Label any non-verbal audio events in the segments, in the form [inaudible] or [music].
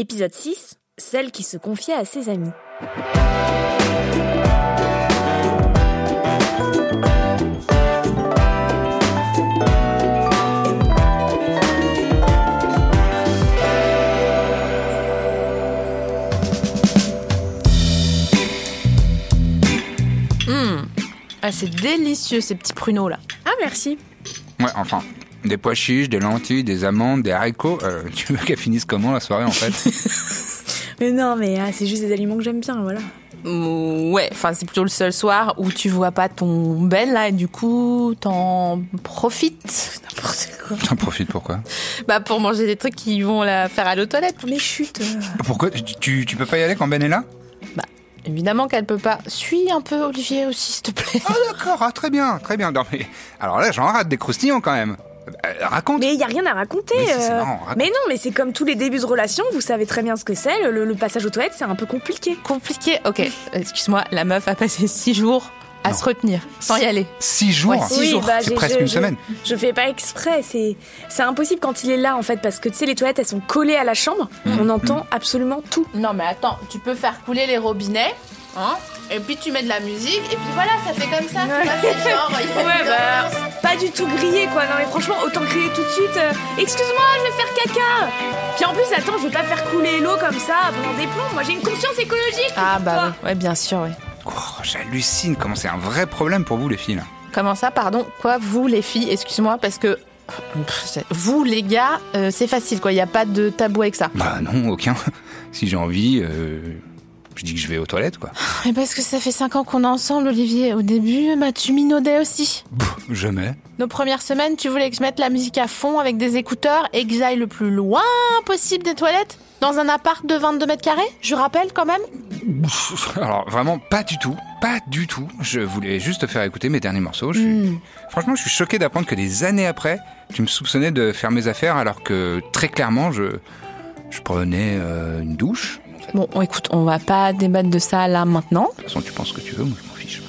Épisode 6 Celle qui se confiait à ses amis. Ah, c'est délicieux ces petits pruneaux là. Ah, merci. Ouais, enfin, des pois chiches, des lentilles, des amandes, des haricots. Euh, [laughs] tu veux qu'elle finisse comment la soirée en fait? [laughs] Mais non, mais ah, c'est juste des aliments que j'aime bien, voilà. Ouais, enfin c'est plutôt le seul soir où tu vois pas ton Ben là et du coup t'en profites. N'importe quoi. T'en profites pourquoi Bah pour manger des trucs qui vont la faire aller aux toilettes. Mais chut. euh. Pourquoi? Tu, tu, tu peux pas y aller quand Ben est là? Évidemment qu'elle peut pas. Suis un peu Olivier aussi s'il te plaît. Ah d'accord, ah, très bien, très bien. Non, mais, alors là, j'en rate des croustillants quand même. Euh, raconte. Mais il y a rien à raconter. Mais si, c'est euh. marrant, raconte. Mais non, mais c'est comme tous les débuts de relation, vous savez très bien ce que c'est. Le, le passage aux toilettes, c'est un peu compliqué. Compliqué. Ok, excuse-moi, la meuf a passé six jours à Non. se retenir sans y aller. Six jours Ouais, six jours. bah, C'est presque je- une je- semaine. Je fais pas exprès, c'est c'est impossible quand il est là en fait parce que tu sais les toilettes elles sont collées à la chambre, Mm. on entend absolument tout. Non mais attends, tu peux faire couler les robinets, hein Et puis tu mets de la musique et puis voilà, ça fait comme ça. Tu vois, c'est genre. il Ouais bah ambiance. Pas du tout grillé quoi. Non mais franchement autant crier tout de suite. euh, Excuse-moi, je vais faire caca. Puis en plus attends, je vais pas faire couler l'eau comme ça pendant des plombs. Moi j'ai une conscience écologique. Ah bah oui, ouais, bien sûr, oui. Oh, J'hallucine comment c'est un vrai problème pour vous les filles là. Comment ça, pardon? Quoi, vous les filles? Excuse-moi, parce que vous les gars, euh, c'est facile quoi. Il y a pas de tabou avec ça. Bah non, aucun. [laughs] Si j'ai envie, euh, je dis que je vais aux toilettes quoi. [laughs] Mais parce que ça fait cinq ans qu'on est ensemble, Olivier. Au début, bah tu minaudais aussi. Pff, jamais. Nos premières semaines, tu voulais que je mette la musique à fond avec des écouteurs et que j'aille le plus loin possible des toilettes Dans un appart de 22 mètres carrés Je rappelle quand même? Alors vraiment pas du tout, pas du tout. Je voulais juste te faire écouter mes derniers morceaux. Je suis- Hmm. Franchement, je suis choqué d'apprendre que des années après, tu me soupçonnais de faire mes affaires alors que très clairement, je, je prenais euh, une douche. Bon, écoute, on va pas débattre de ça là maintenant. De toute façon, tu penses ce que tu veux, moi je m'en fiche.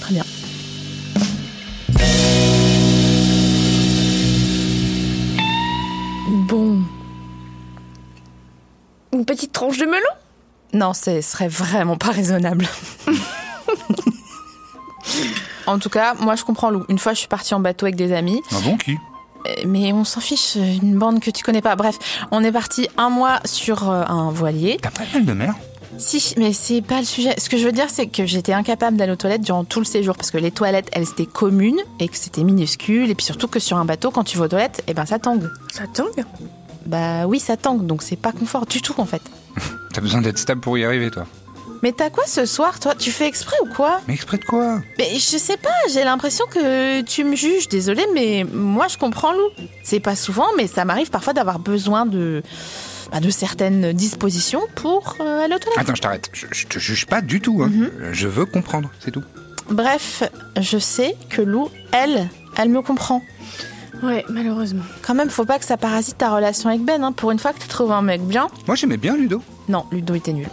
Très bien. Bon. Une petite tranche de melon? Non, ce serait vraiment pas raisonnable. [laughs] en tout cas, moi je comprends Lou. Une fois, je suis partie en bateau avec des amis, Ah bon, qui? Mais on s'en fiche, une bande que tu connais pas. Bref, on est parti un mois sur euh, un voilier. T'as pas mal de mer? Si, mais c'est pas le sujet. Ce que je veux dire, c'est que j'étais incapable d'aller aux toilettes durant tout le séjour parce que les toilettes, elles étaient communes et que c'était minuscule. Et puis surtout que sur un bateau, quand tu vas aux toilettes, eh ben ça tangue. Ça tangue? Bah oui, ça tangue, donc c'est pas confort du tout en fait. [laughs] T'as besoin d'être stable pour y arriver, toi. Mais t'as quoi ce soir, toi? Tu fais exprès ou quoi? Mais exprès de quoi? Mais je sais pas, j'ai l'impression que tu me juges. Désolée, mais moi je comprends Lou. C'est pas souvent, mais ça m'arrive parfois d'avoir besoin de, bah, de certaines dispositions pour euh, aller aux toilettes. Attends, je t'arrête. Je, je te juge pas du tout. Hein. Mhm. Je veux comprendre, c'est tout. Bref, je sais que Lou, elle, elle me comprend. Ouais, malheureusement. Quand même, faut pas que ça parasite ta relation avec Ben. Hein. Pour une fois que tu trouves un mec bien. Moi, j'aimais bien Ludo. Non, Ludo était nul.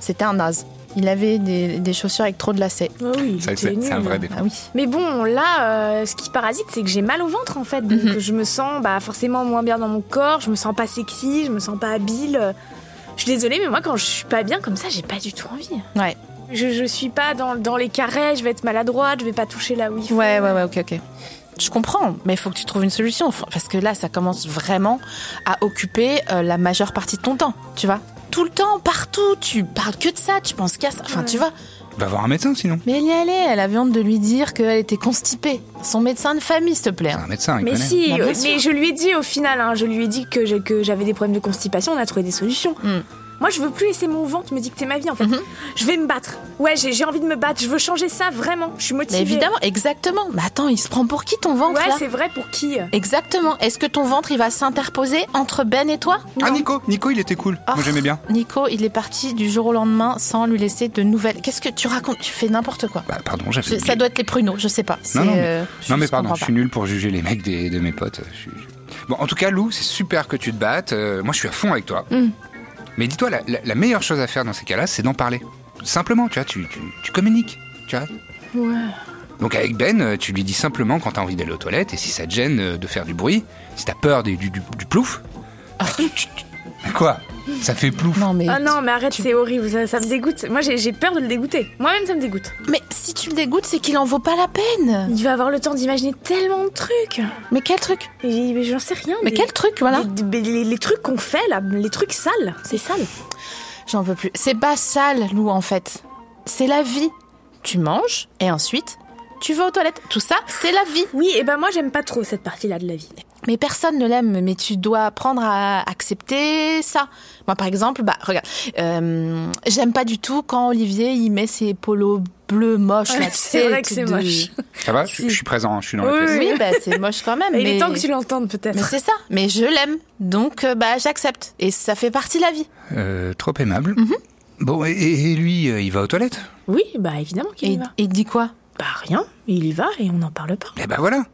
C'était un naze. Il avait des, des chaussures avec trop de lacets. Ah oui, C'est un vrai défaut. Ah oui. Mais bon, là, euh, ce qui parasite, c'est que j'ai mal au ventre en fait. Donc Mhm. je me sens bah, forcément moins bien dans mon corps, je me sens pas sexy, je me sens pas habile. Je suis désolée, mais moi quand je suis pas bien comme ça, j'ai pas du tout envie. Ouais. Je, je suis pas dans, dans les carrés, je vais être maladroite, je vais pas toucher là où il faut. Ouais, ouais, ouais, ok, ok. Je comprends, mais il faut que tu trouves une solution. Parce que là, ça commence vraiment à occuper euh, la majeure partie de ton temps, tu vois. Tout le temps, partout, tu parles que de ça, tu penses qu'à ça. Enfin, Ouais. tu vois. Va voir un médecin sinon. Mais elle y allait, elle avait honte de lui dire qu'elle était constipée. Son médecin de famille, s'il te plaît. C'est un médecin, il Mais connaît. si, Bah, mais je lui ai dit au final, hein, je lui ai dit que j'avais des problèmes de constipation, on a trouvé des solutions. Hmm. Moi, je veux plus laisser mon ventre me dicter ma vie en fait. Mhm. Je vais me battre. Ouais, j'ai envie de me battre, je veux changer ça vraiment. Je suis motivée. Mais évidemment, exactement. Mais attends, il se prend pour qui ton ventre Ouais, c'est vrai pour qui euh Exactement. Est-ce que ton ventre, il va s'interposer entre Ben et toi Ah. Nico, Nico il était cool. Oh. Moi j'aimais bien. Nico, il est parti du jour au lendemain sans lui laisser de nouvelles. Qu'est-ce que tu racontes? Tu fais n'importe quoi. Bah pardon, j'avais. Ça doit être les pruneaux, je sais pas. Non, non, mais- euh, Non mais pardon, je suis nul pour juger les mecs des- de mes potes. Je suis- Bon, en tout cas, Lou, c'est super que tu te battes. Euh, moi, je suis à fond avec toi. Mm. Mais dis-toi, la, la- la meilleure chose à faire dans ces cas-là, c'est d'en parler. Simplement, tu vois, tu, tu, tu communiques, tu vois. Ouais. Donc avec Ben, euh, tu lui dis simplement quand t'as envie d'aller aux toilettes et si ça te gêne euh, de faire du bruit, si t'as peur du, du, du plouf. tu- tu- tu- Mais quoi? Ça fait plouf. Non, mais. Ah non, mais arrête, c'est horrible, ça, ça me dégoûte. Moi, j'ai peur de le dégoûter. Moi-même, ça me dégoûte. Mais si tu le dégoûtes, c'est qu'il en vaut pas la peine. Il va avoir le temps d'imaginer tellement de trucs. Mais quel truc mais J'en sais rien. Mais des- quel truc, voilà des- des- les, les trucs qu'on fait, là, les trucs sales, c'est sale. J'en peux plus. C'est pas sale, Lou, en fait. C'est la vie. Tu manges et ensuite, tu vas aux toilettes. Tout ça, c'est la vie. Oui, et ben moi, j'aime pas trop cette partie-là de la vie. Mais personne ne l'aime, mais tu dois apprendre à accepter ça. Moi, par exemple, bah, regarde, euh, j'aime pas du tout quand Olivier, il met ses polos bleus moches, Ouais, c'est vrai que c'est de- moche. [laughs] Ça va je, Si. je suis présent, je suis dans Oui, la pièce. Oui, bah, c'est moche quand même. Il mais... est temps que tu l'entendes, Mais peut-être. c'est ça, mais je l'aime, donc euh, bah j'accepte. Et ça fait partie de la vie. Euh, trop aimable. Mhm. Bon, et, et lui, euh, il va aux toilettes? Oui, bah évidemment qu'il Et y va. il dit quoi? Bah rien, il y va et on n'en parle pas. Eh ben voilà.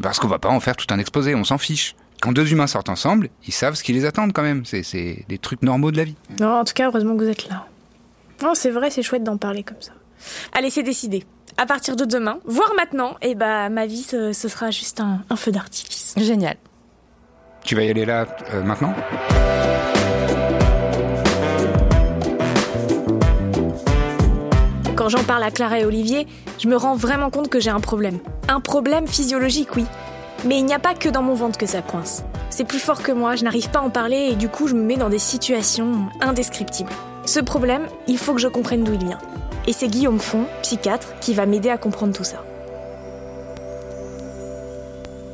Parce qu'on va pas en faire tout un exposé, on s'en fiche. Quand deux humains sortent ensemble, ils savent ce qui les attend quand même. C'est- C'est des trucs normaux de la vie. Non, en tout cas, heureusement que vous êtes là. Non, c'est vrai, c'est chouette d'en parler comme ça. Allez, c'est décidé. À partir de demain, voire maintenant, et bah ma vie, ce, ce sera juste un, un feu d'artifice. Génial. Tu vas y aller là, euh, maintenant? Quand j'en parle à Clara et Olivier, je me rends vraiment compte que j'ai un problème. Un problème physiologique, oui. Mais il n'y a pas que dans mon ventre que ça coince. C'est plus fort que moi, je n'arrive pas à en parler et du coup je me mets dans des situations indescriptibles. Ce problème, il faut que je comprenne d'où il vient. Et c'est Guillaume Font, psychiatre, qui va m'aider à comprendre tout ça.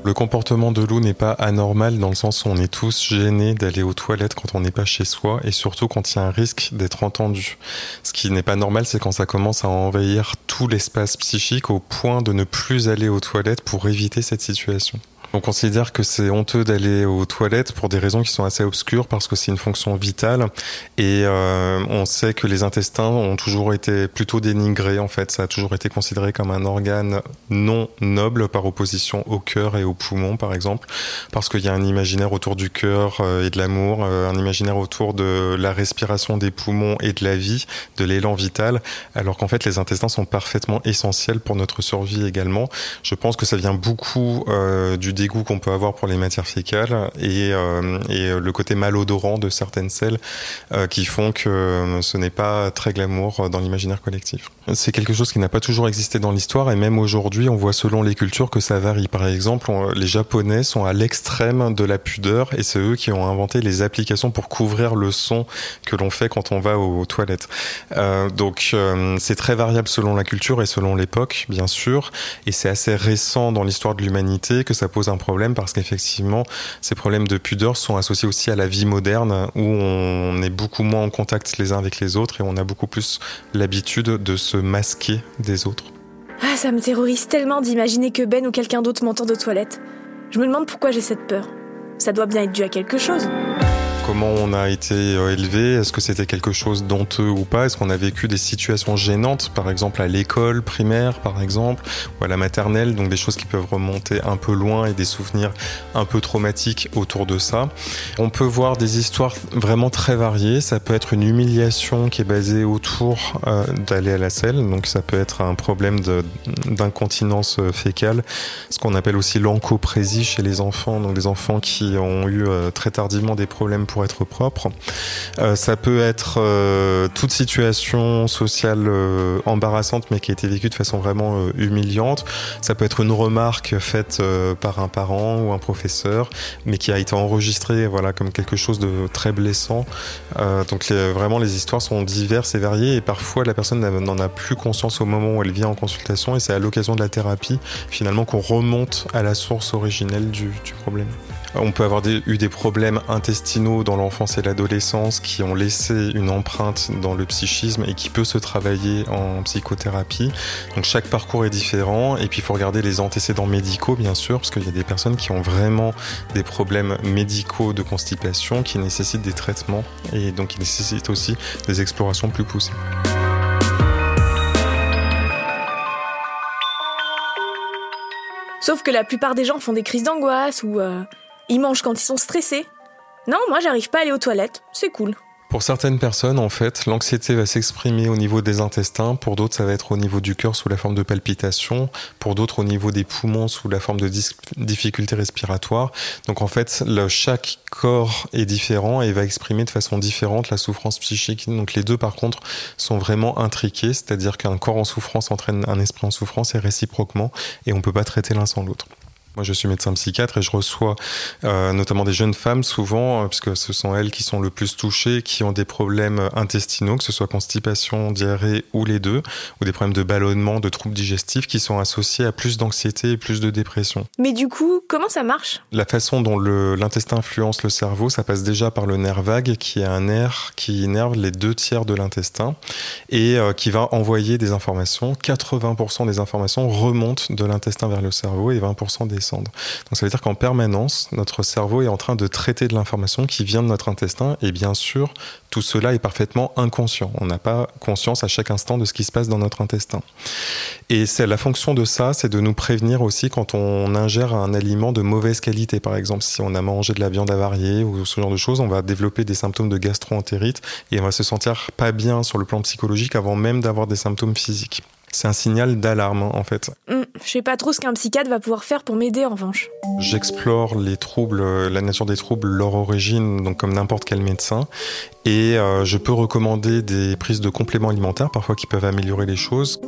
Le comportement de Lou n'est pas anormal dans le sens où on est tous gênés d'aller aux toilettes quand on n'est pas chez soi et surtout quand il y a un risque d'être entendu. Ce qui n'est pas normal, c'est quand ça commence à envahir tout l'espace psychique au point de ne plus aller aux toilettes pour éviter cette situation. On considère que c'est honteux d'aller aux toilettes pour des raisons qui sont assez obscures parce que c'est une fonction vitale et euh, on sait que les intestins ont toujours été plutôt dénigrés en fait. Ça a toujours été considéré comme un organe non noble par opposition au cœur et aux poumons par exemple parce qu'il y a un imaginaire autour du cœur euh, et de l'amour, euh, un imaginaire autour de la respiration des poumons et de la vie, de l'élan vital alors qu'en fait les intestins sont parfaitement essentiels pour notre survie également. Je pense que ça vient beaucoup du dégoût qu'on peut avoir pour les matières fécales et, euh, et le côté malodorant de certaines selles euh, qui font que euh, ce n'est pas très glamour dans l'imaginaire collectif. C'est quelque chose qui n'a pas toujours existé dans l'histoire et même aujourd'hui on voit selon les cultures que ça varie. Par exemple, les Japonais sont à l'extrême de la pudeur et c'est eux qui ont inventé les applications pour couvrir le son que l'on fait quand on va aux, toilettes. Donc c'est très variable selon la culture et selon l'époque, bien sûr, et c'est assez récent dans l'histoire de l'humanité que ça pose un problème parce qu'effectivement ces problèmes de pudeur sont associés aussi à la vie moderne où on est beaucoup moins en contact les uns avec les autres et on a beaucoup plus l'habitude de se masquer des autres. Ah, ça me terrorise tellement d'imaginer que Ben ou quelqu'un d'autre m'entende aux toilettes. Je me demande pourquoi j'ai cette peur. Ça doit bien être dû à quelque chose. Comment on a été euh, élevé? Est-ce que c'était quelque chose d'honteux ou pas? Est-ce qu'on a vécu des situations gênantes, par exemple à l'école primaire, par exemple, ou à la maternelle, donc des choses qui peuvent remonter un peu loin et des souvenirs un peu traumatiques autour de ça. On peut voir des histoires vraiment très variées. Ça peut être une humiliation qui est basée autour euh, d'aller à la selle, donc ça peut être un problème d'incontinence euh, fécale, ce qu'on appelle aussi l'encoprésie chez les enfants, donc des enfants qui ont eu très tardivement des problèmes pour être propres. Euh, ça peut être euh, toute situation sociale euh, embarrassante mais qui a été vécue de façon vraiment humiliante. Ça peut être une remarque faite par un parent ou un professeur mais qui a été enregistrée voilà, comme quelque chose de très blessant. Donc vraiment les histoires sont diverses et variées et parfois la personne n'en a plus conscience au moment où elle vient en consultation et c'est à l'occasion de la thérapie finalement qu'on remonte à la source originelle du problème. On peut avoir eu des problèmes intestinaux dans l'enfance et l'adolescence qui ont laissé une empreinte dans le psychisme et qui peut se travailler en psychothérapie. Donc chaque parcours est différent et puis il faut regarder les antécédents médicaux bien sûr parce qu'il y a des personnes qui ont vraiment des problèmes médicaux de constipation qui nécessitent des traitements et donc qui nécessitent aussi des explorations plus poussées. Sauf que la plupart des gens font des crises d'angoisse ou euh, ils mangent quand ils sont stressés. Non, moi j'arrive pas à aller aux toilettes, c'est cool. Pour certaines personnes, en fait, l'anxiété va s'exprimer au niveau des intestins. Pour d'autres, ça va être au niveau du cœur sous la forme de palpitations. Pour d'autres, au niveau des poumons sous la forme de difficultés respiratoires. Donc, en fait, le, chaque corps est différent et va exprimer de façon différente la souffrance psychique. Donc, les deux, par contre, sont vraiment intriqués. C'est-à-dire qu'un corps en souffrance entraîne un esprit en souffrance et réciproquement. Et on peut pas traiter l'un sans l'autre. Moi, je suis médecin psychiatre et je reçois euh, notamment des jeunes femmes souvent, euh, puisque ce sont elles qui sont le plus touchées, qui ont des problèmes intestinaux, que ce soit constipation, diarrhée ou les deux, ou des problèmes de ballonnement, de troubles digestifs qui sont associés à plus d'anxiété et plus de dépression. Mais du coup, comment ça marche? La façon dont l'intestin influence le cerveau, ça passe déjà par le nerf vague, qui est un nerf qui innerve les deux tiers de l'intestin et euh, qui va envoyer des informations. 80% des informations remontent de l'intestin vers le cerveau et 20% des donc ça veut dire qu'en permanence, notre cerveau est en train de traiter de l'information qui vient de notre intestin et bien sûr, tout cela est parfaitement inconscient. On n'a pas conscience à chaque instant de ce qui se passe dans notre intestin. Et c'est la fonction de ça, c'est de nous prévenir aussi quand on ingère un aliment de mauvaise qualité. Par exemple, si on a mangé de la viande avariée ou ce genre de choses, on va développer des symptômes de gastro-entérite et on va se sentir pas bien sur le plan psychologique avant même d'avoir des symptômes physiques. C'est un signal d'alarme en fait. Hum, je sais pas trop ce qu'un psychiatre va pouvoir faire pour m'aider en revanche. J'explore les troubles, euh, la nature des troubles, leur origine, donc comme n'importe quel médecin, et euh, je peux recommander des prises de compléments alimentaires parfois qui peuvent améliorer les choses.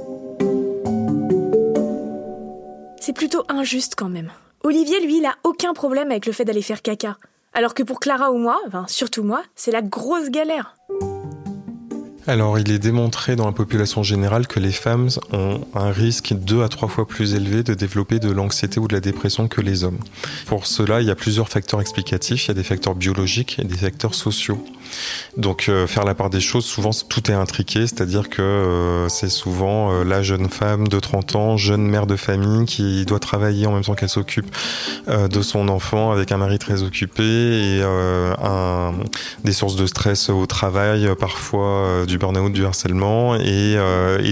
C'est plutôt injuste quand même. Olivier, lui, il a aucun problème avec le fait d'aller faire caca. Alors que pour Clara ou moi, enfin surtout moi, c'est la grosse galère. Alors, il est démontré dans la population générale que les femmes ont un risque deux à trois fois plus élevé de développer de l'anxiété ou de la dépression que les hommes. Pour cela, il y a plusieurs facteurs explicatifs. Il y a des facteurs biologiques et des facteurs sociaux. Donc, euh, faire la part des choses, souvent, tout est intriqué, c'est-à-dire que euh, c'est souvent euh, la jeune femme de 30 ans, jeune mère de famille, qui doit travailler en même temps qu'elle s'occupe de son enfant avec un mari très occupé et des sources de stress au travail, parfois du burn-out, du harcèlement, et,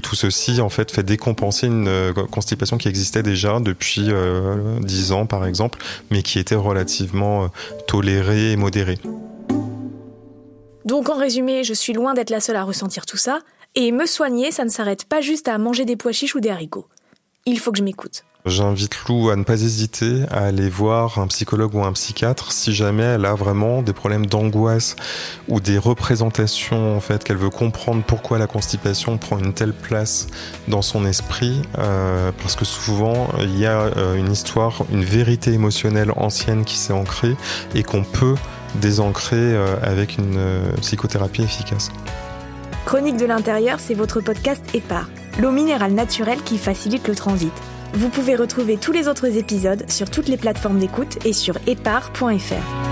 tout ceci en fait fait décompenser une constipation qui existait déjà depuis euh, 10 ans par exemple, mais qui était relativement tolérée et modérée. Donc en résumé, je suis loin d'être la seule à ressentir tout ça, et me soigner, ça ne s'arrête pas juste à manger des pois chiches ou des haricots. Il faut que je m'écoute. J'invite Lou à ne pas hésiter à aller voir un psychologue ou un psychiatre si jamais elle a vraiment des problèmes d'angoisse ou des représentations en fait qu'elle veut comprendre pourquoi la constipation prend une telle place dans son esprit euh, parce que souvent il y a euh, une histoire, une vérité émotionnelle ancienne qui s'est ancrée et qu'on peut désancrer euh, avec une psychothérapie efficace. Chronique de l'intérieur, c'est votre podcast EPAR, l'eau minérale naturelle qui facilite le transit. Vous pouvez retrouver tous les autres épisodes sur toutes les plateformes d'écoute et sur épar.fr.